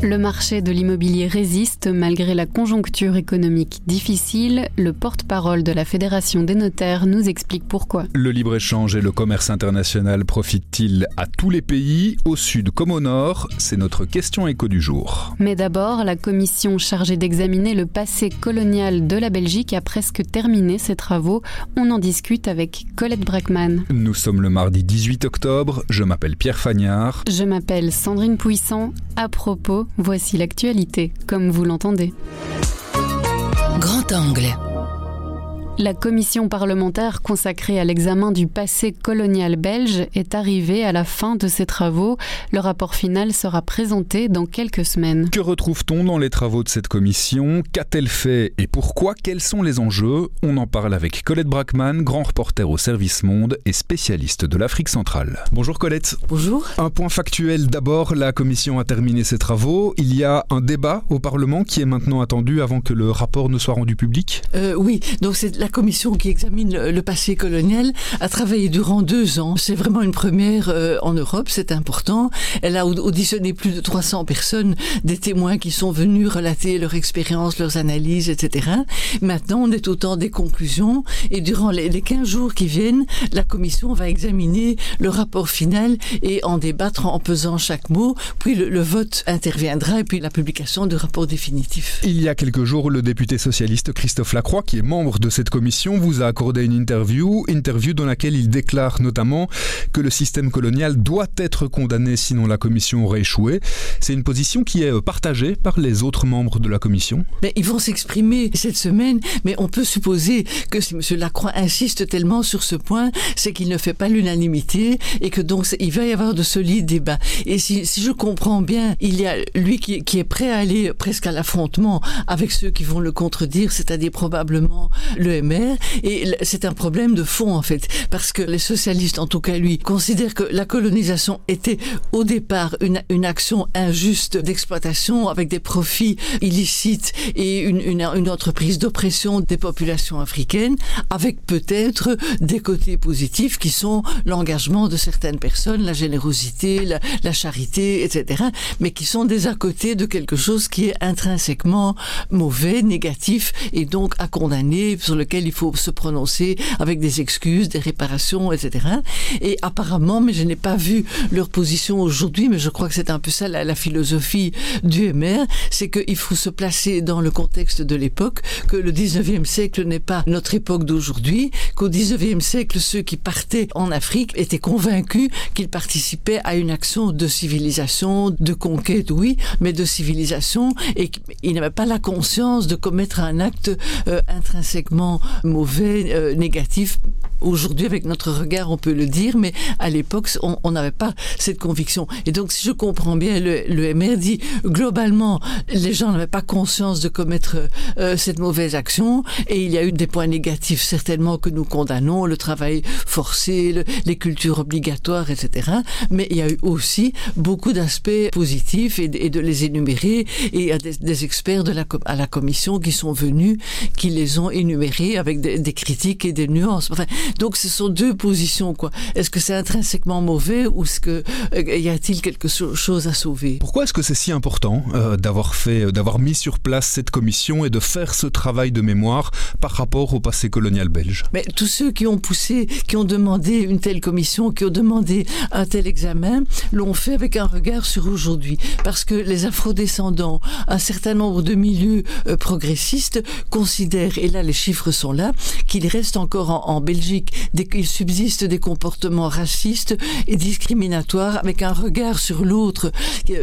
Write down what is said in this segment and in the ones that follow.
Le marché de l'immobilier résiste malgré la conjoncture économique difficile. Le porte-parole de la Fédération des notaires nous explique pourquoi. Le libre-échange et le commerce international profitent-ils à tous les pays, au sud comme au nord? C'est notre question écho du jour. Mais d'abord, la commission chargée d'examiner le passé colonial de la Belgique a presque terminé ses travaux. On en discute avec Colette Brackman. Nous sommes le mardi 18 octobre. Je m'appelle Pierre Fagnard. Je m'appelle Sandrine Puissant. À propos, voici l'actualité, comme vous l'entendez. Grand angle. La commission parlementaire consacrée à l'examen du passé colonial belge est arrivée à la fin de ses travaux. Le rapport final sera présenté dans quelques semaines. Que retrouve-t-on dans les travaux de cette commission? Qu'a-t-elle fait et pourquoi? Quels sont les enjeux? On en parle avec Colette Brackman, grand reporter au Service Monde et spécialiste de l'Afrique centrale. Bonjour Colette. Bonjour. Un point factuel d'abord, la commission a terminé ses travaux. Il y a un débat au Parlement qui est maintenant attendu avant que le rapport ne soit rendu public? Euh, Oui, donc c'est la commission qui examine le, passé colonial a travaillé durant deux ans. C'est vraiment une première euh, en Europe, c'est important. Elle a auditionné plus de 300 personnes, des témoins qui sont venus relater leur expérience, leurs analyses, etc. Maintenant, on est au temps des conclusions et durant les, les 15 jours qui viennent, la commission va examiner le rapport final et en débattre en pesant chaque mot. Puis le vote interviendra et puis la publication du rapport définitif. Il y a quelques jours, le député socialiste Christophe Lacroix, qui est membre de cette commission vous a accordé une interview, interview dans laquelle il déclare notamment que le système colonial doit être condamné sinon la commission aurait échoué. C'est une position qui est partagée par les autres membres de la commission. Mais ils vont s'exprimer cette semaine, mais on peut supposer que si M. Lacroix insiste tellement sur ce point, c'est qu'il ne fait pas l'unanimité et que donc il va y avoir de solides débats. Et si, si je comprends bien, il y a lui qui, qui est prêt à aller presque à l'affrontement avec ceux qui vont le contredire, c'est-à-dire probablement le Et c'est un problème de fond, en fait, parce que les socialistes, en tout cas lui, considèrent que la colonisation était au départ une, action injuste d'exploitation avec des profits illicites et une, entreprise d'oppression des populations africaines, avec peut-être des côtés positifs qui sont l'engagement de certaines personnes, la générosité, la, la charité, etc., mais qui sont des à côté de quelque chose qui est intrinsèquement mauvais, négatif, et donc à condamner, sur lequel il faut se prononcer avec des excuses, des réparations, etc. Et apparemment, mais je n'ai pas vu leur position aujourd'hui, mais je crois que c'est un peu ça la, philosophie du MR, c'est qu'il faut se placer dans le contexte de l'époque, que le 19e siècle n'est pas notre époque d'aujourd'hui, qu'au 19e siècle, ceux qui partaient en Afrique étaient convaincus qu'ils participaient à une action de civilisation, de conquête, oui, mais de civilisation, et qu'ils n'avaient pas la conscience de commettre un acte euh, intrinsèquement mauvais, euh, négatif. Aujourd'hui, avec notre regard, on peut le dire, mais à l'époque, on n'avait pas cette conviction. Et donc, si je comprends bien, le, le MR dit, globalement, les gens n'avaient pas conscience de commettre euh, cette mauvaise action, et il y a eu des points négatifs, certainement, que nous condamnons, le travail forcé, le, les cultures obligatoires, etc. Mais il y a eu aussi beaucoup d'aspects positifs, et, et, de les énumérer, et il y a des, des experts de la, à la commission qui sont venus, qui les ont énumérés avec des, des critiques et des nuances. Donc ce sont deux positions quoi. Est-ce que c'est intrinsèquement mauvais ou est-ce que euh, y a-t-il quelque chose à sauver? Pourquoi est-ce que c'est si important euh, d'avoir fait d'avoir mis sur place cette commission et de faire ce travail de mémoire par rapport au passé colonial belge? Mais tous ceux qui ont poussé, qui ont demandé une telle commission, qui ont demandé un tel examen, l'ont fait avec un regard sur aujourd'hui. Parce que les afrodescendants, un certain nombre de milieux euh, progressistes considèrent et là les chiffres sont là qu'il reste encore en, en Belgique qu'il subsiste des comportements racistes et discriminatoires avec un regard sur l'autre,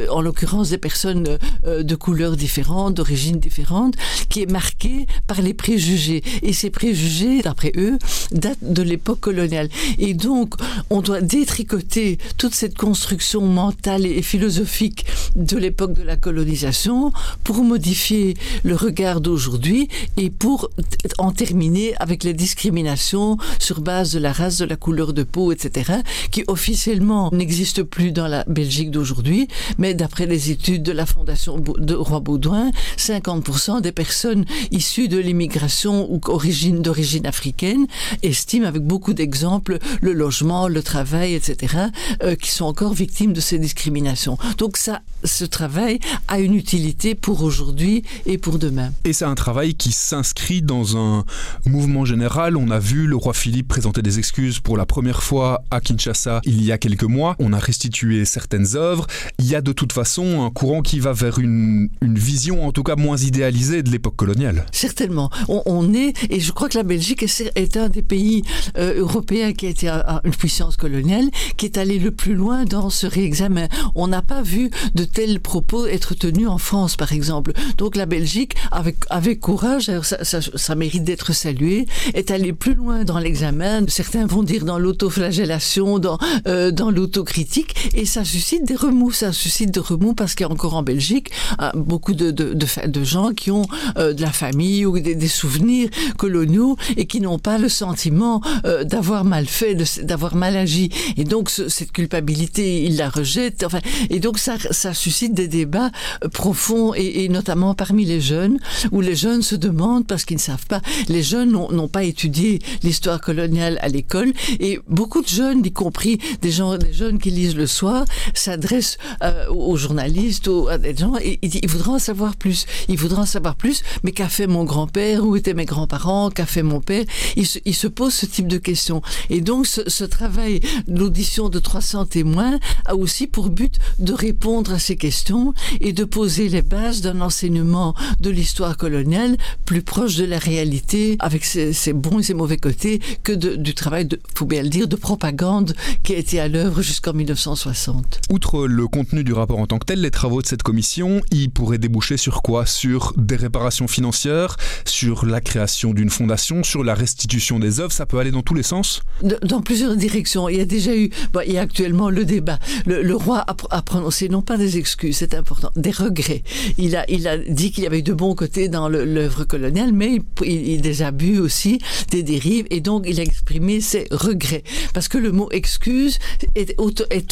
en l'occurrence des personnes euh, de couleurs différentes, d'origines différentes, qui est marqué par les préjugés. Et ces préjugés, d'après eux, datent de l'époque coloniale. Et donc, on doit détricoter toute cette construction mentale et philosophique de l'époque de la colonisation pour modifier le regard d'aujourd'hui et pour en terminer avec les discriminations sur base de la race, de la couleur de peau, etc., qui officiellement n'existe plus dans la Belgique d'aujourd'hui, mais d'après les études de la Fondation de Roi Baudouin, 50% des personnes issues de l'immigration ou d'origine africaine estiment avec beaucoup d'exemples le logement, le travail, etc., euh, qui sont encore victimes de ces discriminations. Donc ça, ce travail a une utilité pour aujourd'hui et pour demain. Et c'est un travail qui s'inscrit dans un mouvement général. On a vu le roi Philippe présenter des excuses pour la première fois à Kinshasa il y a quelques mois. On a restitué certaines œuvres. Il y a de toute façon un courant qui va vers une, vision en tout cas moins idéalisée de l'époque coloniale. Certainement. On, est, et je crois que la Belgique est, un des pays euh, européens qui a été une puissance coloniale, qui est allé le plus loin dans ce réexamen. On n'a pas vu de tels propos être tenus en France, par exemple. Donc la Belgique, avec, avec courage, ça, ça, mérite d'être salué, est allé plus loin dans l'examen. Certains vont dire dans l'autoflagellation, dans, euh, dans l'autocritique, et ça suscite des remous. Ça suscite des remous parce qu'il y a encore en Belgique euh, beaucoup de, de, de, gens qui ont euh, de la famille ou des, souvenirs coloniaux et qui n'ont pas le sentiment d'avoir mal fait, d'avoir mal agi. Et donc cette culpabilité, ils la rejettent. Enfin, et donc ça, ça suscite des débats profonds et, et notamment parmi les jeunes, où les jeunes se demandent parce qu'ils ne savent pas. Les jeunes n'ont pas étudié l'histoire coloniale à l'école et beaucoup de jeunes, y compris des gens, des jeunes qui lisent le soir, s'adressent euh, aux journalistes, aux, à des gens et ils, voudront en savoir plus. Ils voudront en savoir plus. Mais qu'a fait mon grand-père? Où étaient mes grands-parents? Qu'a fait mon père? Ils se, posent ce type de questions. Et donc ce, travail l'audition de 300 témoins a aussi pour but de répondre à ces questions et de poser les bases d'un enseignement de l'histoire coloniale plus proche de la réalité, avec ses, bons et ses mauvais côtés, que du travail, de, faut bien le dire, de propagande qui a été à l'œuvre jusqu'en 1960. Outre le contenu du rapport en tant que tel, les travaux de cette commission, ils pourraient déboucher sur quoi? Sur des réparations financières, sur la création d'une fondation, sur la restitution des œuvres, ça peut aller dans tous les sens? Dans plusieurs directions. Il y a déjà eu, bon, il y a actuellement le débat. Le, roi a, a, prononcé non pas des excuses, c'est important, des regrets. Il a, il a dit qu'il y avait eu de bons côtés dans l'œuvre coloniale, mais il, il, des abus aussi, des dérives, et donc il a exprimé ses regrets. Parce que le mot excuse est,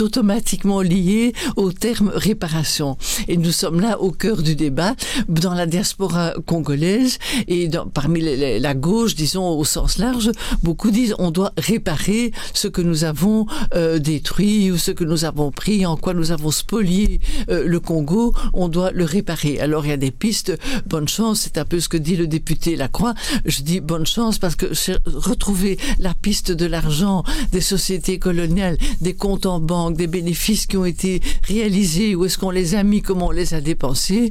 automatiquement lié au terme réparation. Et nous sommes là au cœur du débat, dans la diaspora congolaise, et parmi la gauche, disons au sens large, beaucoup disent on doit réparer ce que nous avons euh, détruit ou ce que nous avons pris, en quoi nous avons spolié euh, le Congo, on doit le réparer. Alors il y a des pistes, bonne chance, c'est un peu ce que dit le député Lacroix. Je dis bonne chance parce que retrouver la piste de l'argent des sociétés coloniales, des comptes en banque, des bénéfices qui ont été réalisés, où est-ce qu'on les a mis, comment on les a dépensés,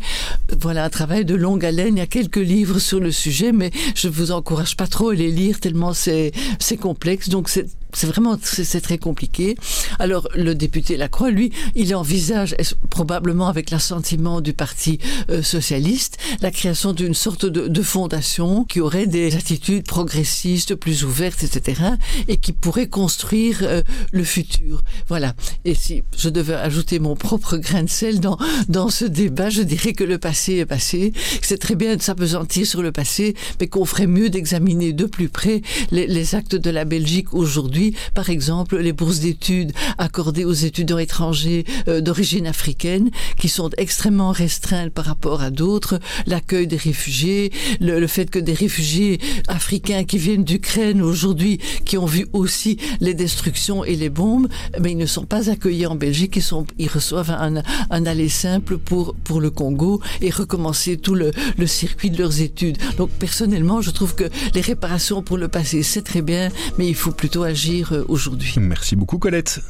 voilà un travail de longue haleine. Il y a quelques livres sur le sujet, mais je vous encourage pas trop à les lire tellement c'est complexe. Donc c'est c'est vraiment c'est très compliqué. Alors le député Lacroix, lui, il envisage probablement avec l'assentiment du Parti euh, socialiste la création d'une sorte de, fondation qui aurait des attitudes progressistes, plus ouvertes, etc., et qui pourrait construire euh, le futur. Voilà. Et si je devais ajouter mon propre grain de sel dans dans ce débat, je dirais que le passé est passé. C'est très bien de s'apesantir sur le passé, mais qu'on ferait mieux d'examiner de plus près les actes de la Belgique aujourd'hui par exemple, les bourses d'études accordées aux étudiants étrangers euh, d'origine africaine, qui sont extrêmement restreintes par rapport à d'autres, l'accueil des réfugiés, le, fait que des réfugiés africains qui viennent d'Ukraine aujourd'hui, qui ont vu aussi les destructions et les bombes, mais ils ne sont pas accueillis en Belgique, ils, reçoivent un, un aller simple pour, pour le Congo et recommencer tout le, le circuit de leurs études. Donc personnellement, je trouve que les réparations pour le passé, c'est très bien, mais il faut plutôt agir euh, aujourd'hui. Merci beaucoup Colette.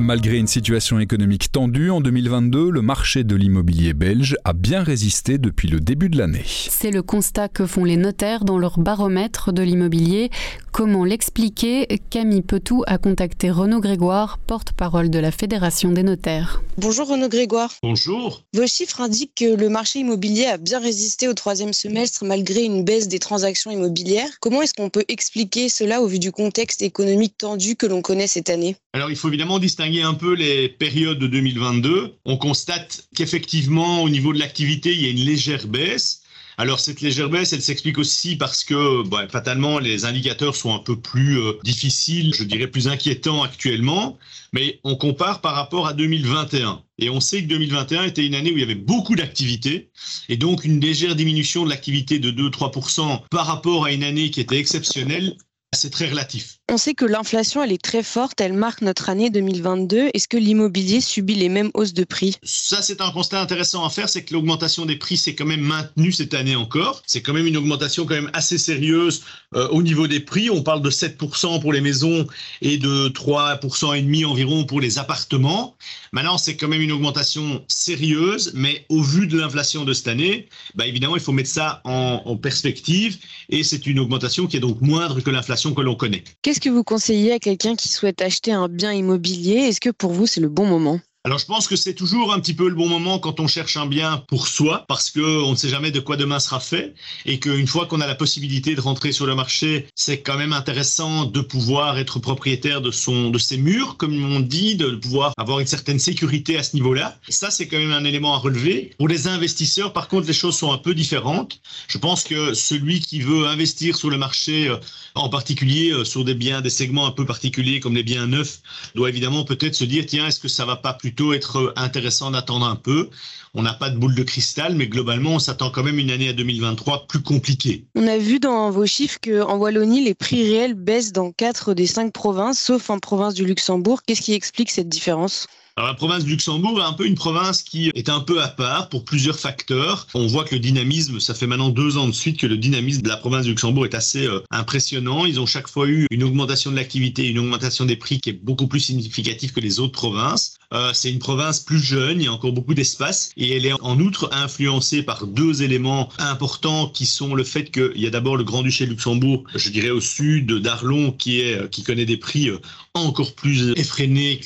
Malgré une situation économique tendue en 2022, le marché de l'immobilier belge a bien résisté depuis le début de l'année. C'est le constat que font les notaires dans leur baromètre de l'immobilier. Comment l'expliquer? Camille Petou a contacté Renaud Grégoire, porte-parole de la Fédération des notaires. Bonjour Renaud Grégoire. Bonjour. Vos chiffres indiquent que le marché immobilier a bien résisté au troisième semestre malgré une baisse des transactions immobilières. Comment est-ce qu'on peut expliquer cela au vu du contexte économique tendu que l'on connaît cette année? Alors il faut évidemment distinguer un peu les périodes de 2022. On constate qu'effectivement au niveau de l'activité il y a une légère baisse Alors cette légère baisse, elle s'explique aussi parce que bah, fatalement les indicateurs sont un peu plus euh, difficiles, je dirais plus inquiétants actuellement, mais on compare par rapport à 2021. Et on sait que 2021 était une année où il y avait beaucoup d'activités, et donc une légère diminution de l'activité de 2-3% par rapport à une année qui était exceptionnelle c'est très relatif. On sait que l'inflation, elle est très forte, elle marque notre année 2022. Est-ce que l'immobilier subit les mêmes hausses de prix? Ça, c'est un constat intéressant à faire, c'est que l'augmentation des prix s'est quand même maintenue cette année encore. C'est quand même une augmentation quand même assez sérieuse euh, au niveau des prix. On parle de 7% pour les maisons et de 3% et demi environ pour les appartements. Maintenant, c'est quand même une augmentation sérieuse, mais au vu de l'inflation de cette année, bah, évidemment, il faut mettre ça en, en perspective et c'est une augmentation qui est donc moindre que l'inflation que l'on connaît. Qu'est-ce que vous conseillez à quelqu'un qui souhaite acheter un bien immobilier? Est-ce que pour vous, c'est le bon moment? Alors je pense que c'est toujours un petit peu le bon moment quand on cherche un bien pour soi, parce que on ne sait jamais de quoi demain sera fait, et qu'une fois qu'on a la possibilité de rentrer sur le marché, c'est quand même intéressant de pouvoir être propriétaire de son, de ses murs, comme on dit, de pouvoir avoir une certaine sécurité à ce niveau-là. Ça c'est quand même un élément à relever. Pour les investisseurs, par contre, les choses sont un peu différentes. Je pense que celui qui veut investir sur le marché, euh, en particulier euh, sur des biens, des segments un peu particuliers comme les biens neufs, doit évidemment peut-être se dire tiens, est-ce que ça va pas plus être intéressant d'attendre un peu. On n'a pas de boule de cristal, mais globalement, on s'attend quand même une année à 2023 plus compliquée. On a vu dans vos chiffres qu'en Wallonie, les prix réels baissent dans quatre des cinq provinces, sauf en province du Luxembourg. Qu'est-ce qui explique cette différence? Alors la province du Luxembourg est un peu une province qui est un peu à part pour plusieurs facteurs. On voit que le dynamisme, ça fait maintenant deux ans de suite que le dynamisme de la province du Luxembourg est assez euh, impressionnant. Ils ont chaque fois eu une augmentation de l'activité, une augmentation des prix qui est beaucoup plus significative que les autres provinces. Euh, c'est une province plus jeune, il y a encore beaucoup d'espace et elle est en outre influencée par deux éléments importants qui sont le fait qu'il y a d'abord le Grand-Duché de Luxembourg, je dirais au sud d'Arlon, qui est qui connaît des prix euh, encore plus effrénés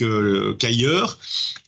qu'ailleurs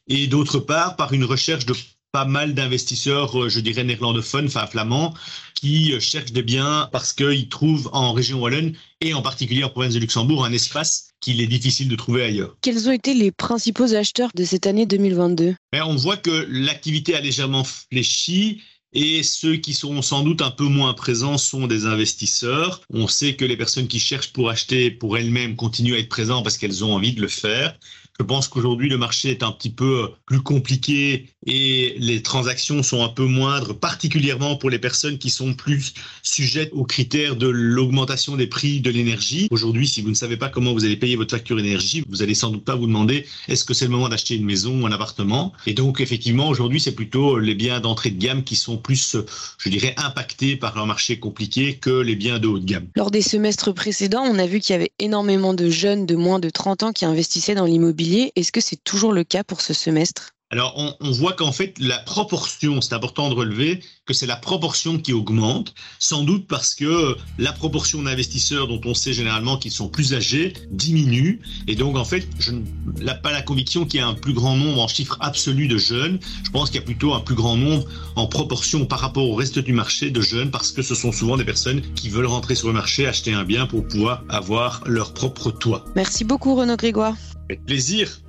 et d'autre part par une recherche de pas mal d'investisseurs, euh, je dirais néerlandophones, enfin flamands, qui euh, cherchent des biens parce qu'ils trouvent en région wallonne et en particulier en province de Luxembourg un espace qu'il est difficile de trouver ailleurs. Quels ont été les principaux acheteurs de cette année 2022 Mais On voit que l'activité a légèrement fléchi et ceux qui sont sans doute un peu moins présents sont des investisseurs. On sait que les personnes qui cherchent pour acheter pour elles-mêmes continuent à être présentes parce qu'elles ont envie de le faire. Je pense qu'aujourd'hui, le marché est un petit peu plus compliqué et les transactions sont un peu moindres, particulièrement pour les personnes qui sont plus sujettes aux critères de l'augmentation des prix de l'énergie. Aujourd'hui, si vous ne savez pas comment vous allez payer votre facture énergie, vous allez sans doute pas vous demander est-ce que c'est le moment d'acheter une maison ou un appartement? Et donc, effectivement, aujourd'hui, c'est plutôt les biens d'entrée de gamme qui sont plus, je dirais, impactés par un marché compliqué que les biens de haut de gamme. Lors des semestres précédents, on a vu qu'il y avait énormément de jeunes de moins de 30 ans qui investissaient dans l'immobilier est-ce que c'est toujours le cas pour ce semestre? Alors, on, voit qu'en fait, la proportion, c'est important de relever que c'est la proportion qui augmente, sans doute parce que la proportion d'investisseurs dont on sait généralement qu'ils sont plus âgés diminue. Et donc, en fait, je n'ai pas la conviction qu'il y a un plus grand nombre en chiffre absolu de jeunes. Je pense qu'il y a plutôt un plus grand nombre en proportion par rapport au reste du marché de jeunes, parce que ce sont souvent des personnes qui veulent rentrer sur le marché, acheter un bien pour pouvoir avoir leur propre toit. Merci beaucoup, Renaud Grégoire. Avec plaisir.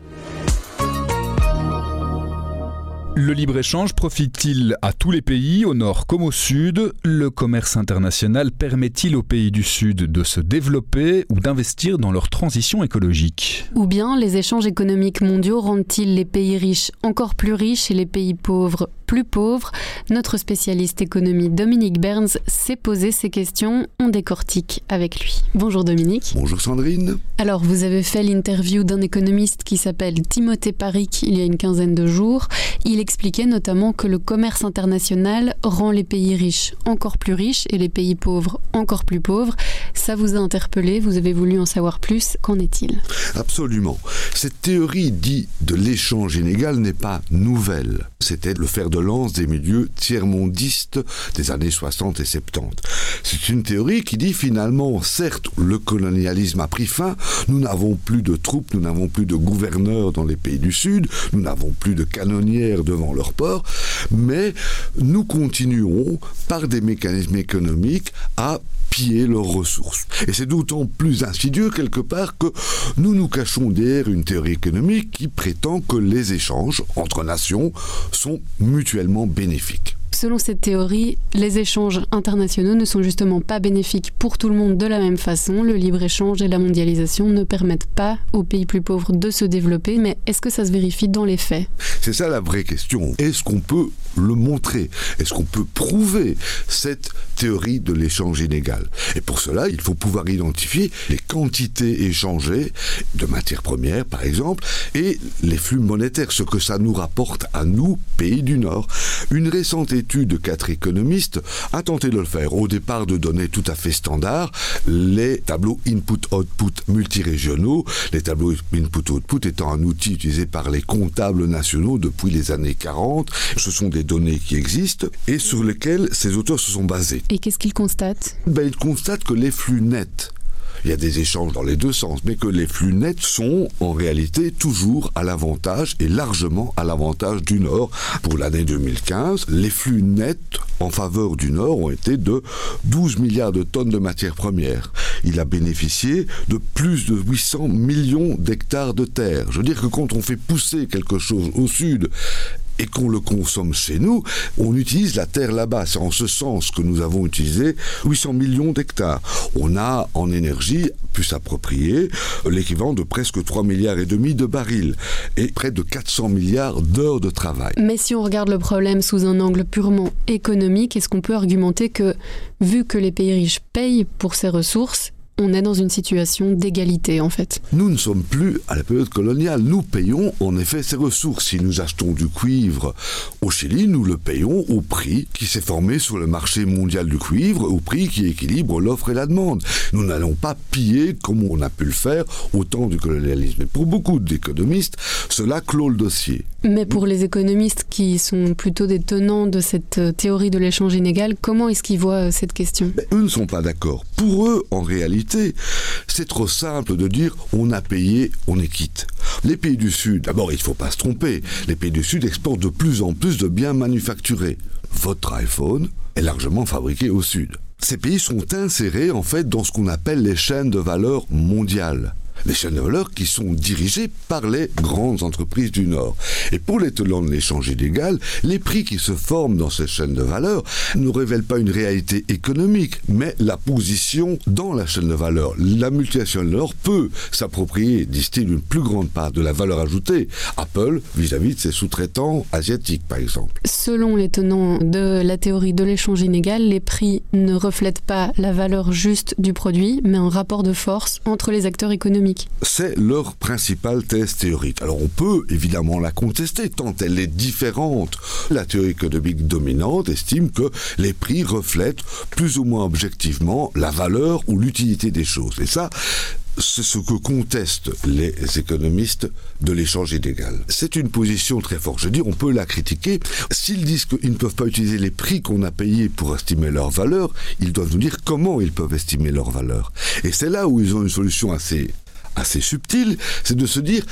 Le libre-échange profite-t-il à tous les pays, au nord comme au sud? Le commerce international permet-il aux pays du sud de se développer ou d'investir dans leur transition écologique? Ou bien les échanges économiques mondiaux rendent-ils les pays riches encore plus riches et les pays pauvres plus pauvres Notre spécialiste économie Dominique Berns s'est posé ces questions. On décortique avec lui. Bonjour Dominique. Bonjour Sandrine. Alors vous avez fait l'interview d'un économiste qui s'appelle Timothée Paric il y a une quinzaine de jours. Il expliquait notamment que le commerce international rend les pays riches encore plus riches et les pays pauvres encore plus pauvres. Ça vous a interpellé, vous avez voulu en savoir plus. Qu'en est-il? Absolument. Cette théorie dite de l'échange inégal n'est pas nouvelle. C'était le fer de des milieux tiers-mondistes des années 60 et 70. C'est une théorie qui dit finalement, certes, le colonialisme a pris fin, nous n'avons plus de troupes, nous n'avons plus de gouverneurs dans les pays du Sud, nous n'avons plus de canonnières devant leurs ports, mais nous continuons par des mécanismes économiques à piller leurs ressources. Et c'est d'autant plus insidieux quelque part que nous nous cachons derrière une théorie économique qui prétend que les échanges entre nations sont mutuellement bénéfiques selon cette théorie, les échanges internationaux ne sont justement pas bénéfiques pour tout le monde de la même façon. Le libre-échange et la mondialisation ne permettent pas aux pays plus pauvres de se développer, mais est-ce que ça se vérifie dans les faits? C'est ça la vraie question. Est-ce qu'on peut le montrer? Est-ce qu'on peut prouver cette théorie de l'échange inégal? Et pour cela, il faut pouvoir identifier les quantités échangées de matières premières, par exemple, et les flux monétaires, ce que ça nous rapporte à nous, pays du Nord. Une récente étude de quatre économistes a tenté de le faire. Au départ, de données tout à fait standards, les tableaux input-output multirégionaux, les tableaux input-output étant un outil utilisé par les comptables nationaux depuis les années 40. Ce sont des données qui existent et sur lesquelles ces auteurs se sont basés. Et qu'est-ce qu'ils constatent? Ben, Ils constatent que les flux nets il y a des échanges dans les deux sens, mais que les flux nets sont en réalité toujours à l'avantage et largement à l'avantage du Nord. Pour l'année 2015, les flux nets en faveur du Nord ont été de 12 milliards de tonnes de matières premières. Il a bénéficié de plus de 800 millions d'hectares de terre. Je veux dire que quand on fait pousser quelque chose au sud et qu'on le consomme chez nous, on utilise la terre là-bas. C'est en ce sens que nous avons utilisé 800 millions d'hectares. On a en énergie plus approprié l'équivalent de presque 3 milliards et demi de barils et près de 400 milliards d'heures de travail. Mais si on regarde le problème sous un angle purement économique, est-ce qu'on peut argumenter que vu que les pays riches payent pour ces ressources, on est dans une situation d'égalité en fait. Nous ne sommes plus à la période coloniale. Nous payons en effet ces ressources. Si nous achetons du cuivre au Chili, nous le payons au prix qui s'est formé sur le marché mondial du cuivre, au prix qui équilibre l'offre et la demande. Nous n'allons pas piller comme on a pu le faire au temps du colonialisme. Et pour beaucoup d'économistes, cela clôt le dossier. Mais pour les économistes qui sont plutôt des tenants de cette euh, théorie de l'échange inégal, comment est-ce qu'ils voient euh, cette question? Eux ne sont pas d'accord. Pour eux, en réalité, c'est trop simple de dire on a payé, on est quitte. Les pays du Sud, d'abord il ne faut pas se tromper, les pays du Sud exportent de plus en plus de biens manufacturés. Votre iPhone est largement fabriqué au Sud. Ces pays sont insérés en fait dans ce qu'on appelle les chaînes de valeur mondiales les valeur qui sont dirigées par les grandes entreprises du Nord. Et pour les tenants de l'échange illégal, les prix qui se forment dans ces chaînes de valeur ne révèlent pas une réalité économique, mais la position dans la chaîne de valeur. La multinationale peut s'approprier, disent-ils, une plus grande part de la valeur ajoutée. Apple vis-à-vis de ses sous-traitants asiatiques, par exemple. Selon les tenants de la théorie de l'échange inégal, les prix ne reflètent pas la valeur juste du produit, mais un rapport de force entre les acteurs économiques. C'est leur principale thèse théorique. Alors on peut évidemment la contester tant elle est différente. La théorie économique dominante estime que les prix reflètent plus ou moins objectivement la valeur ou l'utilité des choses. Et ça, c'est ce que contestent les économistes de l'échange illégal. C'est une position très forte. Je veux dire, on peut la critiquer. S'ils disent qu'ils ne peuvent pas utiliser les prix qu'on a payés pour estimer leur valeur, ils doivent nous dire comment ils peuvent estimer leur valeur. Et c'est là où ils ont une solution assez assez subtil, c'est de se dire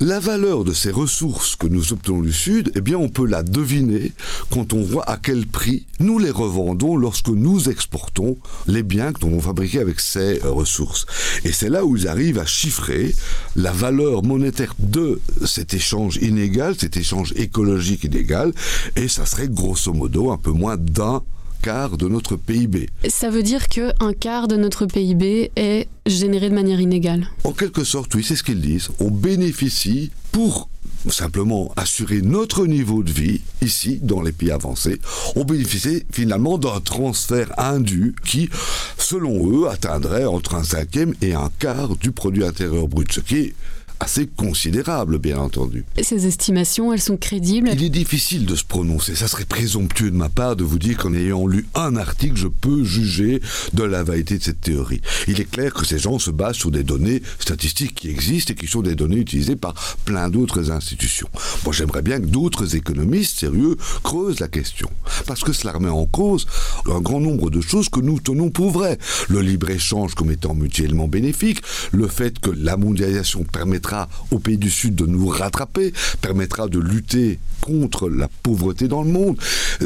la valeur de ces ressources que nous obtenons du Sud, eh bien on peut la deviner quand on voit à quel prix nous les revendons lorsque nous exportons les biens que nous avons fabriqués avec ces ressources. Et c'est là où ils arrivent à chiffrer la valeur monétaire de cet échange inégal, cet échange écologique inégal, et ça serait grosso modo un peu moins d'un quart de notre PIB. Ça veut dire qu'un quart de notre PIB est généré de manière inégale En quelque sorte, oui, c'est ce qu'ils disent. On bénéficie pour simplement assurer notre niveau de vie ici, dans les pays avancés, on bénéficie finalement d'un transfert indu qui, selon eux, atteindrait entre un cinquième et un quart du produit intérieur brut, ce qui est assez considérable, bien entendu. Et ces estimations, elles sont crédibles Il est difficile de se prononcer. Ça serait présomptueux de ma part de vous dire qu'en ayant lu un article, je peux juger de la validité de cette théorie. Il est clair que ces gens se basent sur des données statistiques qui existent et qui sont des données utilisées par plein d'autres institutions. Moi, j'aimerais bien que d'autres économistes sérieux creusent la question. Parce que cela remet en cause un grand nombre de choses que nous tenons pour vraies. Le libre-échange comme étant mutuellement bénéfique, le fait que la mondialisation permettrait permettra aux pays du Sud de nous rattraper, permettra de lutter contre la pauvreté dans le monde.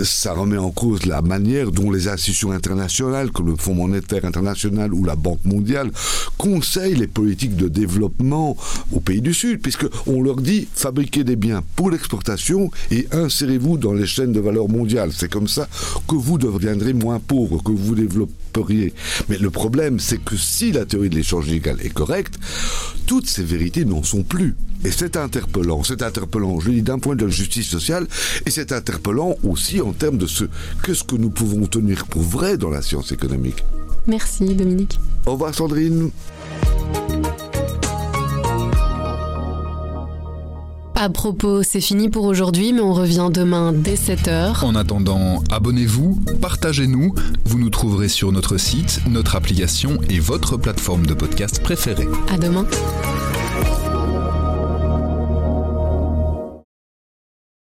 Ça remet en cause la manière dont les institutions internationales, comme le Fonds monétaire international ou la Banque mondiale, conseillent les politiques de développement aux pays du Sud, puisqu'on leur dit fabriquez des biens pour l'exportation et insérez-vous dans les chaînes de valeur mondiale. C'est comme ça que vous deviendrez moins pauvre, que vous développeriez. Mais le problème, c'est que si la théorie de l'échange légal est correcte, toutes ces vérités n'en sont plus. Et c'est interpellant, c'est interpellant, je dis d'un point de vue justice sociale, et c'est interpellant aussi en termes de ce qu'est-ce que nous pouvons tenir pour vrai dans la science économique. Merci Dominique. Au revoir Sandrine. À propos, c'est fini pour aujourd'hui, mais on revient demain dès 7h. En attendant, abonnez-vous, partagez-nous. Vous nous trouverez sur notre site, notre application et votre plateforme de podcast préférée. À demain.